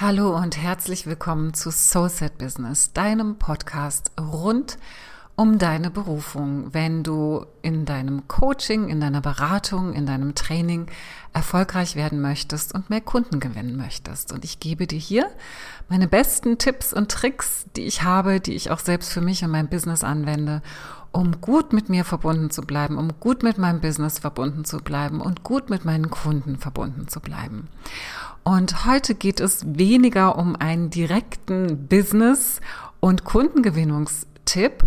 Hallo und herzlich willkommen zu Soulset Business, deinem Podcast rund um deine Berufung, wenn du in deinem Coaching, in deiner Beratung, in deinem Training erfolgreich werden möchtest und mehr Kunden gewinnen möchtest. Und ich gebe dir hier meine besten Tipps und Tricks, die ich habe, die ich auch selbst für mich und mein Business anwende, um gut mit mir verbunden zu bleiben, um gut mit meinem Business verbunden zu bleiben und gut mit meinen Kunden verbunden zu bleiben. Und heute geht es weniger um einen direkten Business- und Kundengewinnungstipp,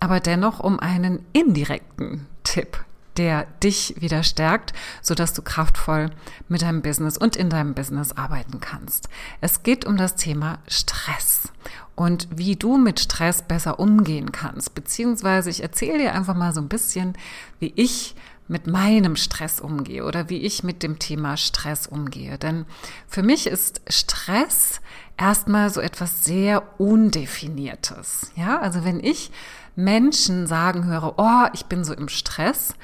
aber dennoch um einen indirekten Tipp, der dich wieder stärkt, sodass du kraftvoll mit deinem Business und in deinem Business arbeiten kannst. Es geht um das Thema Stress und wie du mit Stress besser umgehen kannst, beziehungsweise ich erzähle dir einfach mal so ein bisschen, wie ich mit meinem Stress umgehe oder wie ich mit dem Thema Stress umgehe. Denn für mich ist Stress erstmal so etwas sehr Undefiniertes. Ja, also wenn ich Menschen sagen höre, oh, ich bin so im Stress,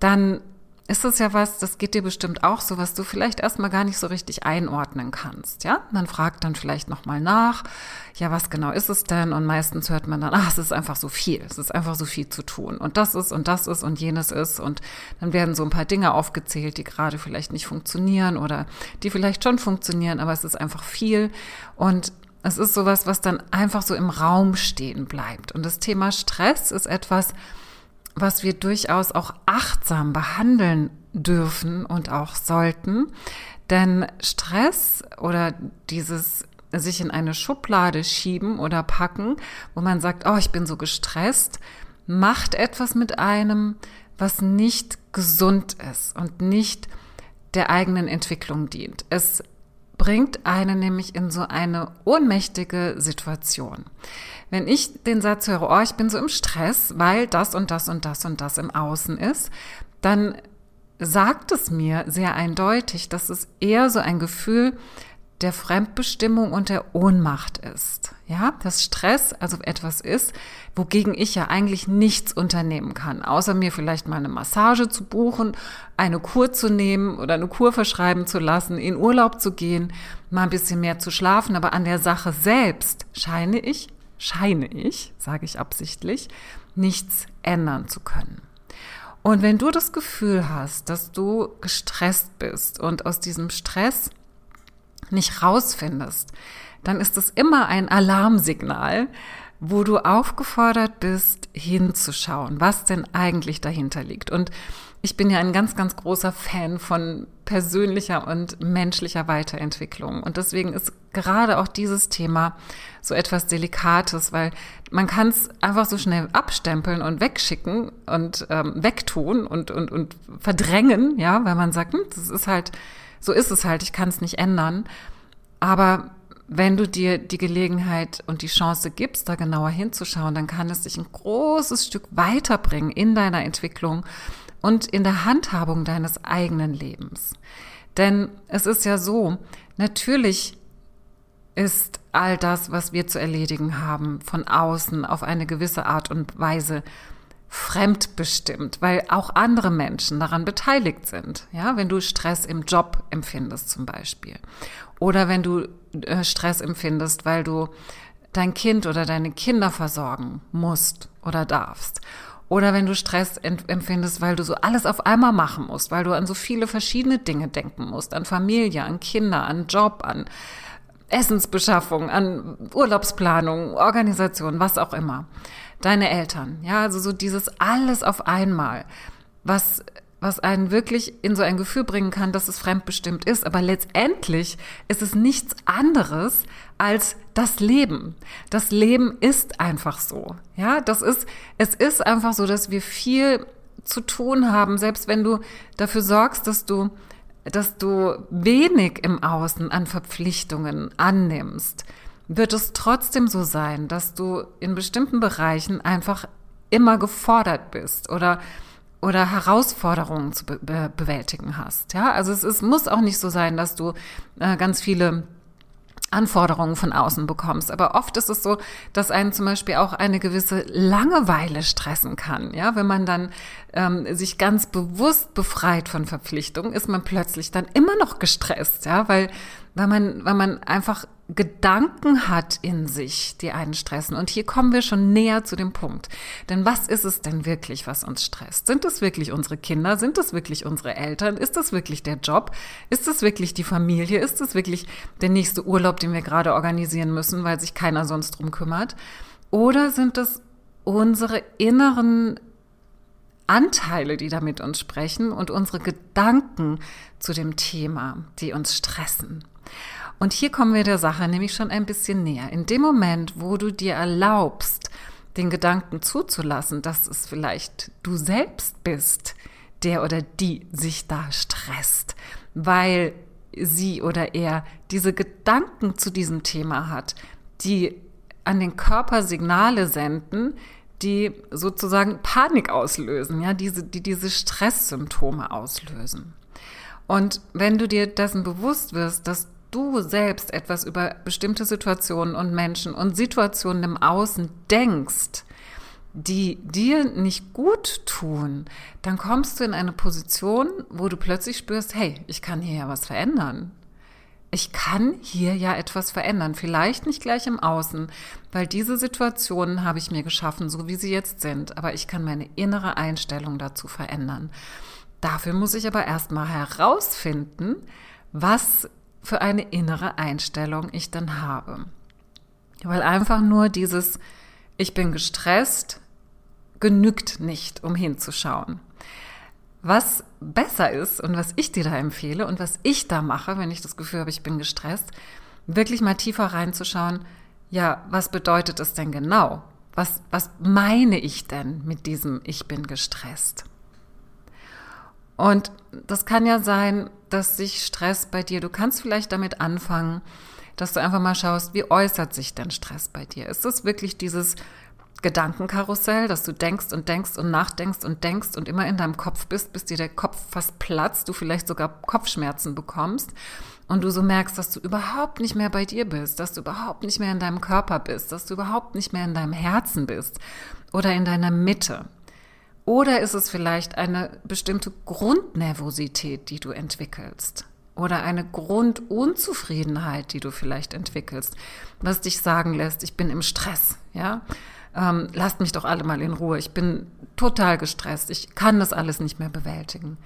dann ist das ja was, das geht dir bestimmt auch so, was du vielleicht erstmal gar nicht so richtig einordnen kannst, ja? Man fragt dann vielleicht nochmal nach, ja, was genau ist es denn? Und meistens hört man dann, ach, es ist einfach so viel, es ist einfach so viel zu tun. Und das ist und das ist und jenes ist. Und dann werden so ein paar Dinge aufgezählt, die gerade vielleicht nicht funktionieren oder die vielleicht schon funktionieren, aber es ist einfach viel. Und es ist sowas, was dann einfach so im Raum stehen bleibt. Und das Thema Stress ist etwas, was wir durchaus auch achtsam behandeln dürfen und auch sollten. Denn Stress oder dieses sich in eine Schublade schieben oder packen, wo man sagt, oh, ich bin so gestresst, macht etwas mit einem, was nicht gesund ist und nicht der eigenen Entwicklung dient. Es bringt einen nämlich in so eine ohnmächtige Situation. Wenn ich den Satz höre, oh, ich bin so im Stress, weil das und das und das und das im Außen ist, dann sagt es mir sehr eindeutig, dass es eher so ein Gefühl der Fremdbestimmung und der Ohnmacht ist. Ja, dass Stress also etwas ist, wogegen ich ja eigentlich nichts unternehmen kann, außer mir vielleicht mal eine Massage zu buchen, eine Kur zu nehmen oder eine Kur verschreiben zu lassen, in Urlaub zu gehen, mal ein bisschen mehr zu schlafen, aber an der Sache selbst scheine ich, scheine ich, sage ich absichtlich, nichts ändern zu können. Und wenn du das Gefühl hast, dass du gestresst bist und aus diesem Stress nicht rausfindest, dann ist es immer ein Alarmsignal, wo du aufgefordert bist, hinzuschauen, was denn eigentlich dahinter liegt. Und ich bin ja ein ganz, ganz großer Fan von persönlicher und menschlicher Weiterentwicklung. Und deswegen ist gerade auch dieses Thema so etwas Delikates, weil man kann es einfach so schnell abstempeln und wegschicken und ähm, wegtun und, und, und verdrängen, ja, weil man sagt, hm, das ist halt so ist es halt, ich kann es nicht ändern. Aber wenn du dir die Gelegenheit und die Chance gibst, da genauer hinzuschauen, dann kann es dich ein großes Stück weiterbringen in deiner Entwicklung und in der Handhabung deines eigenen Lebens. Denn es ist ja so, natürlich ist all das, was wir zu erledigen haben, von außen auf eine gewisse Art und Weise fremdbestimmt, weil auch andere Menschen daran beteiligt sind. Ja, wenn du Stress im Job empfindest zum Beispiel. Oder wenn du äh, Stress empfindest, weil du dein Kind oder deine Kinder versorgen musst oder darfst. Oder wenn du Stress empfindest, weil du so alles auf einmal machen musst, weil du an so viele verschiedene Dinge denken musst, an Familie, an Kinder, an Job, an Essensbeschaffung, an Urlaubsplanung, Organisation, was auch immer deine Eltern. Ja, also so dieses alles auf einmal, was was einen wirklich in so ein Gefühl bringen kann, dass es fremdbestimmt ist. Aber letztendlich ist es nichts anderes als das Leben. Das Leben ist einfach so. Ja, das ist, es ist einfach so, dass wir viel zu tun haben, selbst wenn du dafür sorgst, dass du, dass du wenig im Außen an Verpflichtungen annimmst wird es trotzdem so sein, dass du in bestimmten Bereichen einfach immer gefordert bist oder oder Herausforderungen zu be bewältigen hast. Ja, also es, es muss auch nicht so sein, dass du äh, ganz viele Anforderungen von außen bekommst. Aber oft ist es so, dass einen zum Beispiel auch eine gewisse Langeweile stressen kann. Ja, wenn man dann ähm, sich ganz bewusst befreit von Verpflichtungen, ist man plötzlich dann immer noch gestresst. Ja, weil weil man, weil man einfach Gedanken hat in sich, die einen stressen. Und hier kommen wir schon näher zu dem Punkt. Denn was ist es denn wirklich, was uns stresst? Sind es wirklich unsere Kinder? Sind es wirklich unsere Eltern? Ist es wirklich der Job? Ist es wirklich die Familie? Ist es wirklich der nächste Urlaub, den wir gerade organisieren müssen, weil sich keiner sonst drum kümmert? Oder sind es unsere inneren Anteile, die da mit uns sprechen und unsere Gedanken zu dem Thema, die uns stressen. Und hier kommen wir der Sache nämlich schon ein bisschen näher. In dem Moment, wo du dir erlaubst, den Gedanken zuzulassen, dass es vielleicht du selbst bist, der oder die sich da stresst, weil sie oder er diese Gedanken zu diesem Thema hat, die an den Körper Signale senden, die sozusagen Panik auslösen, ja, diese, die diese Stresssymptome auslösen. Und wenn du dir dessen bewusst wirst, dass du selbst etwas über bestimmte Situationen und Menschen und Situationen im Außen denkst, die dir nicht gut tun, dann kommst du in eine Position, wo du plötzlich spürst, hey, ich kann hier ja was verändern ich kann hier ja etwas verändern. Vielleicht nicht gleich im Außen, weil diese Situationen habe ich mir geschaffen, so wie sie jetzt sind. Aber ich kann meine innere Einstellung dazu verändern. Dafür muss ich aber erstmal herausfinden, was für eine innere Einstellung ich dann habe. Weil einfach nur dieses, ich bin gestresst, genügt nicht, um hinzuschauen. Was besser ist und was ich dir da empfehle und was ich da mache, wenn ich das Gefühl habe, ich bin gestresst, wirklich mal tiefer reinzuschauen, ja, was bedeutet es denn genau? Was, was meine ich denn mit diesem Ich bin gestresst? Und das kann ja sein, dass sich Stress bei dir, du kannst vielleicht damit anfangen, dass du einfach mal schaust, wie äußert sich denn Stress bei dir? Ist es wirklich dieses Gedankenkarussell, dass du denkst und denkst und nachdenkst und denkst und immer in deinem Kopf bist, bis dir der Kopf fast platzt, du vielleicht sogar Kopfschmerzen bekommst und du so merkst, dass du überhaupt nicht mehr bei dir bist, dass du überhaupt nicht mehr in deinem Körper bist, dass du überhaupt nicht mehr in deinem Herzen bist oder in deiner Mitte. Oder ist es vielleicht eine bestimmte Grundnervosität, die du entwickelst? Oder eine Grundunzufriedenheit, die du vielleicht entwickelst, was dich sagen lässt, ich bin im Stress, ja? ähm, lasst mich doch alle mal in Ruhe, ich bin total gestresst, ich kann das alles nicht mehr bewältigen.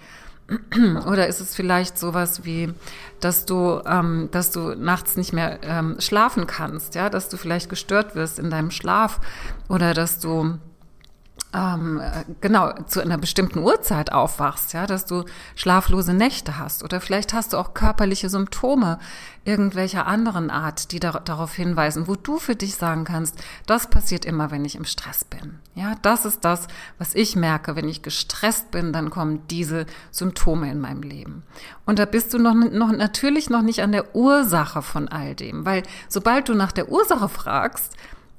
Oder ist es vielleicht sowas wie, dass du, ähm, dass du nachts nicht mehr ähm, schlafen kannst, ja, dass du vielleicht gestört wirst in deinem Schlaf oder dass du ähm, genau zu einer bestimmten Uhrzeit aufwachst, ja, dass du schlaflose Nächte hast oder vielleicht hast du auch körperliche Symptome irgendwelcher anderen Art, die da, darauf hinweisen, wo du für dich sagen kannst, das passiert immer, wenn ich im Stress bin. Ja, das ist das, was ich merke, wenn ich gestresst bin, dann kommen diese Symptome in meinem Leben. Und da bist du noch, noch natürlich noch nicht an der Ursache von all dem, weil sobald du nach der Ursache fragst,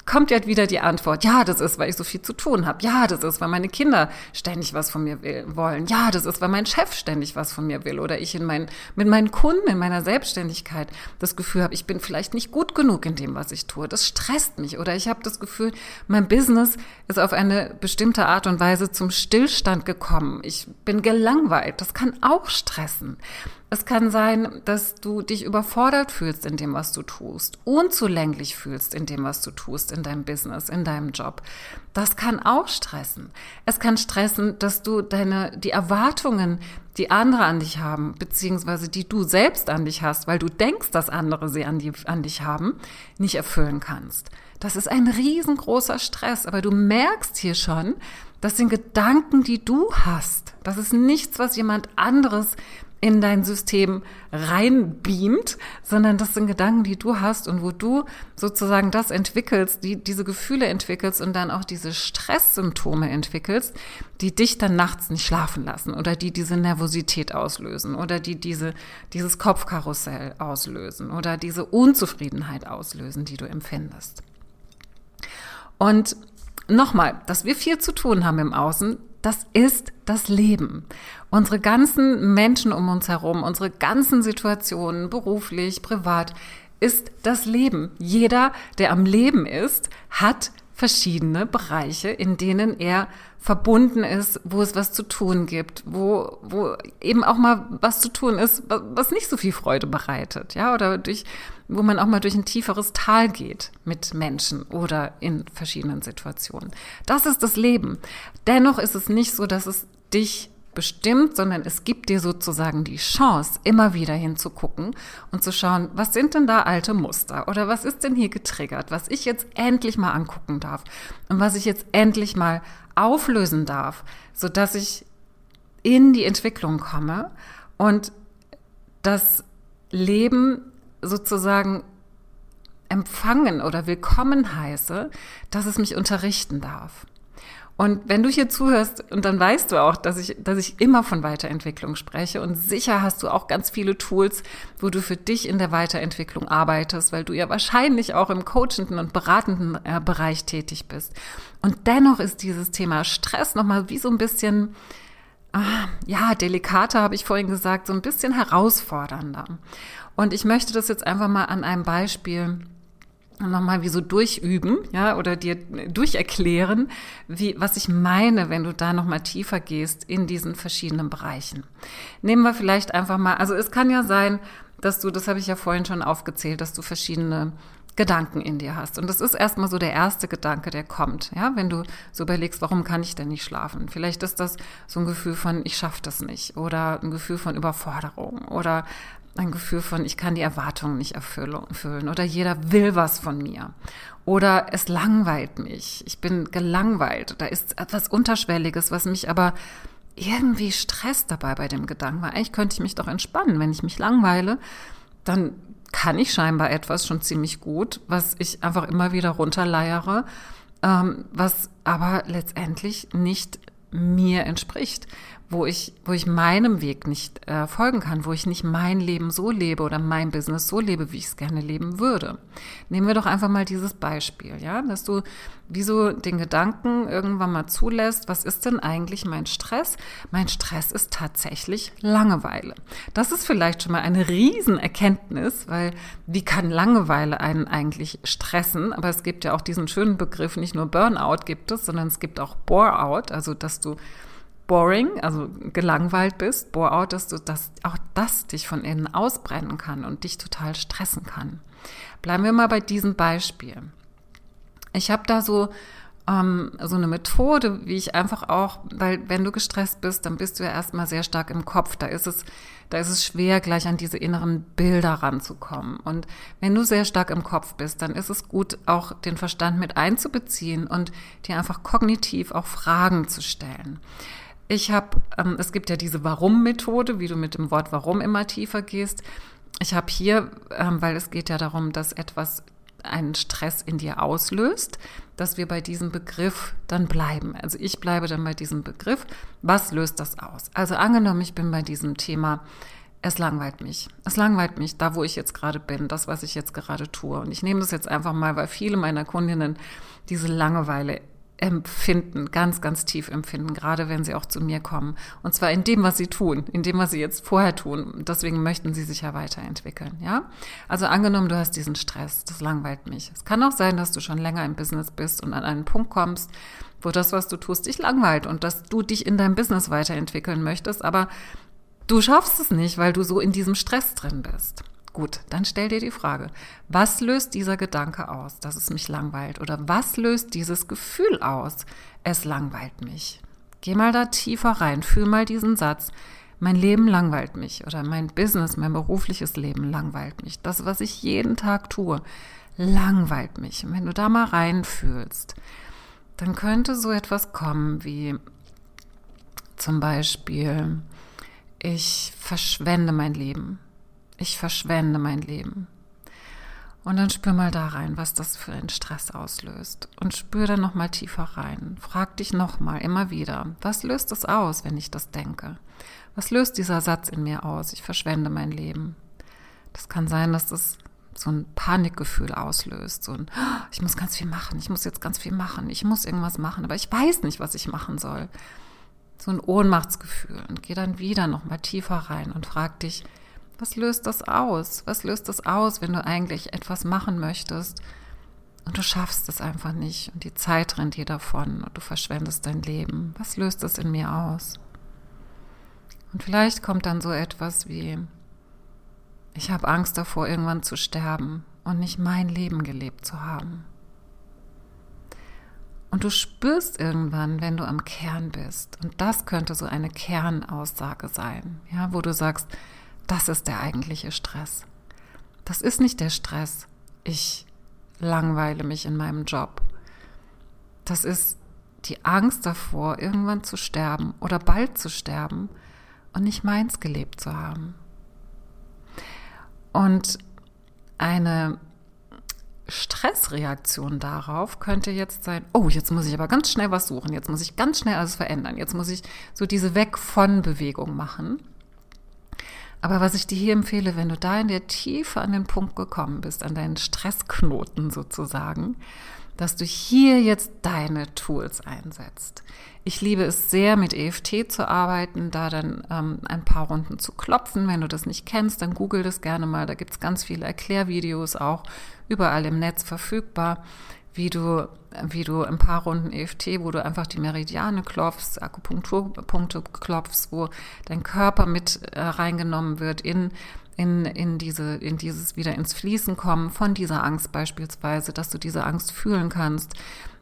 kommt ja wieder die Antwort, ja, das ist, weil ich so viel zu tun habe. Ja, das ist, weil meine Kinder ständig was von mir will, wollen. Ja, das ist, weil mein Chef ständig was von mir will oder ich in mein, mit meinen Kunden in meiner Selbstständigkeit das Gefühl habe, ich bin vielleicht nicht gut genug in dem, was ich tue. Das stresst mich oder ich habe das Gefühl, mein Business ist auf eine bestimmte Art und Weise zum Stillstand gekommen. Ich bin gelangweilt. Das kann auch stressen. Es kann sein, dass du dich überfordert fühlst in dem, was du tust, unzulänglich fühlst in dem, was du tust, in deinem Business, in deinem Job. Das kann auch stressen. Es kann stressen, dass du deine, die Erwartungen, die andere an dich haben, beziehungsweise die du selbst an dich hast, weil du denkst, dass andere sie an, die, an dich haben, nicht erfüllen kannst. Das ist ein riesengroßer Stress, aber du merkst hier schon, das sind Gedanken, die du hast. Das ist nichts, was jemand anderes in dein System reinbeamt, sondern das sind Gedanken, die du hast und wo du sozusagen das entwickelst, die, diese Gefühle entwickelst und dann auch diese Stresssymptome entwickelst, die dich dann nachts nicht schlafen lassen oder die diese Nervosität auslösen oder die diese, dieses Kopfkarussell auslösen oder diese Unzufriedenheit auslösen, die du empfindest. Und nochmal, dass wir viel zu tun haben im Außen, das ist das Leben. Unsere ganzen Menschen um uns herum, unsere ganzen Situationen, beruflich, privat, ist das Leben. Jeder, der am Leben ist, hat verschiedene Bereiche, in denen er verbunden ist, wo es was zu tun gibt, wo, wo eben auch mal was zu tun ist, was nicht so viel Freude bereitet, ja, oder durch, wo man auch mal durch ein tieferes Tal geht mit Menschen oder in verschiedenen Situationen. Das ist das Leben. Dennoch ist es nicht so, dass es dich bestimmt, sondern es gibt dir sozusagen die Chance, immer wieder hinzugucken und zu schauen, was sind denn da alte Muster oder was ist denn hier getriggert, was ich jetzt endlich mal angucken darf und was ich jetzt endlich mal auflösen darf, so dass ich in die Entwicklung komme und das Leben sozusagen empfangen oder willkommen heiße, dass es mich unterrichten darf. Und wenn du hier zuhörst, und dann weißt du auch, dass ich, dass ich immer von Weiterentwicklung spreche und sicher hast du auch ganz viele Tools, wo du für dich in der Weiterentwicklung arbeitest, weil du ja wahrscheinlich auch im coachenden und beratenden äh, Bereich tätig bist. Und dennoch ist dieses Thema Stress nochmal wie so ein bisschen, ah, ja, delikater habe ich vorhin gesagt, so ein bisschen herausfordernder. Und ich möchte das jetzt einfach mal an einem Beispiel nochmal wie so durchüben, ja, oder dir durcherklären, wie, was ich meine, wenn du da nochmal tiefer gehst in diesen verschiedenen Bereichen. Nehmen wir vielleicht einfach mal, also es kann ja sein, dass du, das habe ich ja vorhin schon aufgezählt, dass du verschiedene Gedanken in dir hast. Und das ist erstmal so der erste Gedanke, der kommt. Ja, wenn du so überlegst, warum kann ich denn nicht schlafen? Vielleicht ist das so ein Gefühl von, ich schaffe das nicht oder ein Gefühl von Überforderung oder ein Gefühl von, ich kann die Erwartungen nicht erfüllen oder jeder will was von mir oder es langweilt mich, ich bin gelangweilt, da ist etwas Unterschwelliges, was mich aber irgendwie stresst dabei bei dem Gedanken, weil eigentlich könnte ich mich doch entspannen, wenn ich mich langweile, dann kann ich scheinbar etwas schon ziemlich gut, was ich einfach immer wieder runterleiere, ähm, was aber letztendlich nicht mir entspricht, wo ich, wo ich meinem Weg nicht äh, folgen kann, wo ich nicht mein Leben so lebe oder mein Business so lebe, wie ich es gerne leben würde. Nehmen wir doch einfach mal dieses Beispiel, ja, dass du wie so den Gedanken irgendwann mal zulässt, was ist denn eigentlich mein Stress? Mein Stress ist tatsächlich Langeweile. Das ist vielleicht schon mal eine Riesenerkenntnis, weil wie kann Langeweile einen eigentlich stressen? Aber es gibt ja auch diesen schönen Begriff, nicht nur Burnout gibt es, sondern es gibt auch Bore-out, also dass du boring, also gelangweilt bist, Bore-out, dass du das, auch das dich von innen ausbrennen kann und dich total stressen kann. Bleiben wir mal bei diesem Beispiel. Ich habe da so ähm, so eine Methode, wie ich einfach auch, weil wenn du gestresst bist, dann bist du ja erstmal sehr stark im Kopf. Da ist es, da ist es schwer, gleich an diese inneren Bilder ranzukommen. Und wenn du sehr stark im Kopf bist, dann ist es gut, auch den Verstand mit einzubeziehen und dir einfach kognitiv auch Fragen zu stellen. Ich habe, ähm, es gibt ja diese Warum-Methode, wie du mit dem Wort Warum immer tiefer gehst. Ich habe hier, ähm, weil es geht ja darum, dass etwas einen Stress in dir auslöst, dass wir bei diesem Begriff dann bleiben. Also ich bleibe dann bei diesem Begriff. Was löst das aus? Also angenommen, ich bin bei diesem Thema, es langweilt mich. Es langweilt mich, da wo ich jetzt gerade bin, das, was ich jetzt gerade tue. Und ich nehme das jetzt einfach mal, weil viele meiner Kundinnen diese Langeweile empfinden, ganz, ganz tief empfinden, gerade wenn sie auch zu mir kommen. Und zwar in dem, was sie tun, in dem, was sie jetzt vorher tun. Deswegen möchten sie sich ja weiterentwickeln, ja? Also angenommen, du hast diesen Stress, das langweilt mich. Es kann auch sein, dass du schon länger im Business bist und an einen Punkt kommst, wo das, was du tust, dich langweilt und dass du dich in deinem Business weiterentwickeln möchtest, aber du schaffst es nicht, weil du so in diesem Stress drin bist. Gut, dann stell dir die Frage, was löst dieser Gedanke aus, dass es mich langweilt? Oder was löst dieses Gefühl aus, es langweilt mich? Geh mal da tiefer rein, fühl mal diesen Satz. Mein Leben langweilt mich oder mein Business, mein berufliches Leben langweilt mich. Das, was ich jeden Tag tue, langweilt mich. Und wenn du da mal reinfühlst, dann könnte so etwas kommen wie zum Beispiel, ich verschwende mein Leben ich verschwende mein Leben. Und dann spür mal da rein, was das für einen Stress auslöst. Und spür dann nochmal tiefer rein. Frag dich nochmal, immer wieder, was löst es aus, wenn ich das denke? Was löst dieser Satz in mir aus? Ich verschwende mein Leben. Das kann sein, dass das so ein Panikgefühl auslöst. So ein, oh, ich muss ganz viel machen, ich muss jetzt ganz viel machen, ich muss irgendwas machen, aber ich weiß nicht, was ich machen soll. So ein Ohnmachtsgefühl. Und geh dann wieder nochmal tiefer rein und frag dich, was löst das aus? Was löst das aus, wenn du eigentlich etwas machen möchtest und du schaffst es einfach nicht und die Zeit rennt dir davon und du verschwendest dein Leben. Was löst das in mir aus? Und vielleicht kommt dann so etwas wie, ich habe Angst davor, irgendwann zu sterben und nicht mein Leben gelebt zu haben. Und du spürst irgendwann, wenn du am Kern bist, und das könnte so eine Kernaussage sein, ja, wo du sagst, das ist der eigentliche Stress. Das ist nicht der Stress, ich langweile mich in meinem Job. Das ist die Angst davor, irgendwann zu sterben oder bald zu sterben und nicht meins gelebt zu haben. Und eine Stressreaktion darauf könnte jetzt sein, oh, jetzt muss ich aber ganz schnell was suchen, jetzt muss ich ganz schnell alles verändern, jetzt muss ich so diese Weg von Bewegung machen. Aber was ich dir hier empfehle, wenn du da in der Tiefe an den Punkt gekommen bist, an deinen Stressknoten sozusagen, dass du hier jetzt deine Tools einsetzt. Ich liebe es sehr, mit EFT zu arbeiten, da dann ähm, ein paar Runden zu klopfen. Wenn du das nicht kennst, dann google das gerne mal. Da gibt's ganz viele Erklärvideos auch überall im Netz verfügbar, wie du, wie du ein paar Runden EFT, wo du einfach die Meridiane klopfst, Akupunkturpunkte klopfst, wo dein Körper mit äh, reingenommen wird in in, in, diese, in dieses wieder ins Fließen kommen von dieser Angst beispielsweise, dass du diese Angst fühlen kannst,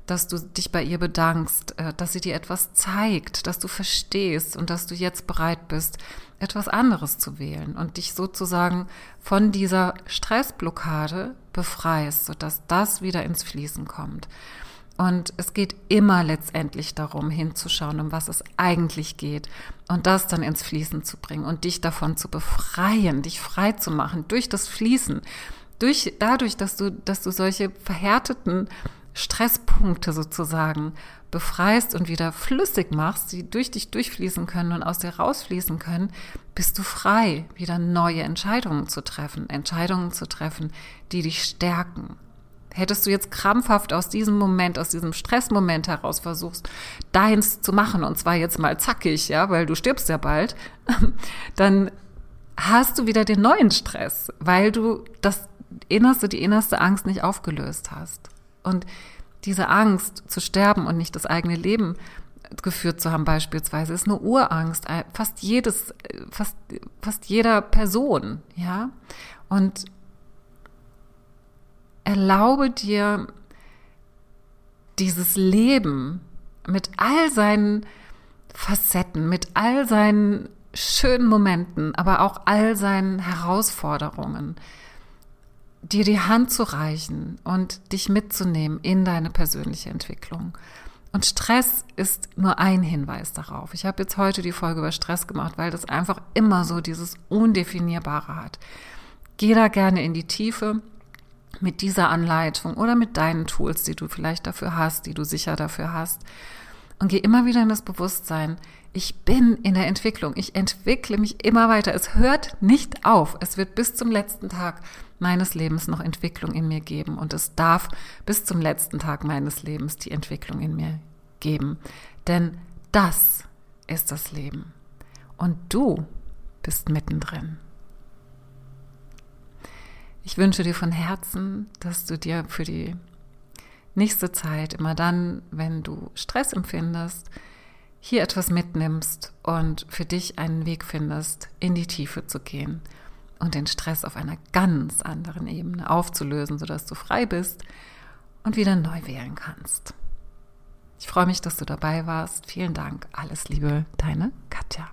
dass du dich bei ihr bedankst, äh, dass sie dir etwas zeigt, dass du verstehst und dass du jetzt bereit bist, etwas anderes zu wählen und dich sozusagen von dieser Stressblockade befreist, sodass das wieder ins Fließen kommt. Und es geht immer letztendlich darum, hinzuschauen, um was es eigentlich geht und das dann ins Fließen zu bringen und dich davon zu befreien, dich frei zu machen durch das Fließen, durch, dadurch, dass du, dass du solche verhärteten Stresspunkte sozusagen befreist und wieder flüssig machst, die durch dich durchfließen können und aus dir rausfließen können, bist du frei, wieder neue Entscheidungen zu treffen, Entscheidungen zu treffen, die dich stärken, Hättest du jetzt krampfhaft aus diesem Moment, aus diesem Stressmoment heraus versuchst, deins zu machen, und zwar jetzt mal zackig, ja, weil du stirbst ja bald, dann hast du wieder den neuen Stress, weil du das innerste, die innerste Angst nicht aufgelöst hast. Und diese Angst zu sterben und nicht das eigene Leben geführt zu haben beispielsweise, ist eine Urangst, fast jedes, fast, fast jeder Person, ja. Und erlaube dir dieses Leben mit all seinen Facetten, mit all seinen schönen Momenten, aber auch all seinen Herausforderungen, dir die Hand zu reichen und dich mitzunehmen in deine persönliche Entwicklung. Und Stress ist nur ein Hinweis darauf. Ich habe jetzt heute die Folge über Stress gemacht, weil das einfach immer so dieses Undefinierbare hat. Geh da gerne in die Tiefe mit dieser Anleitung oder mit deinen Tools, die du vielleicht dafür hast, die du sicher dafür hast. Und geh immer wieder in das Bewusstsein, ich bin in der Entwicklung, ich entwickle mich immer weiter. Es hört nicht auf. Es wird bis zum letzten Tag meines Lebens noch Entwicklung in mir geben. Und es darf bis zum letzten Tag meines Lebens die Entwicklung in mir geben. Denn das ist das Leben. Und du bist mittendrin. Ich wünsche dir von Herzen, dass du dir für die nächste Zeit, immer dann, wenn du Stress empfindest, hier etwas mitnimmst und für dich einen Weg findest, in die Tiefe zu gehen und den Stress auf einer ganz anderen Ebene aufzulösen, sodass du frei bist und wieder neu wählen kannst. Ich freue mich, dass du dabei warst. Vielen Dank. Alles Liebe, deine Katja.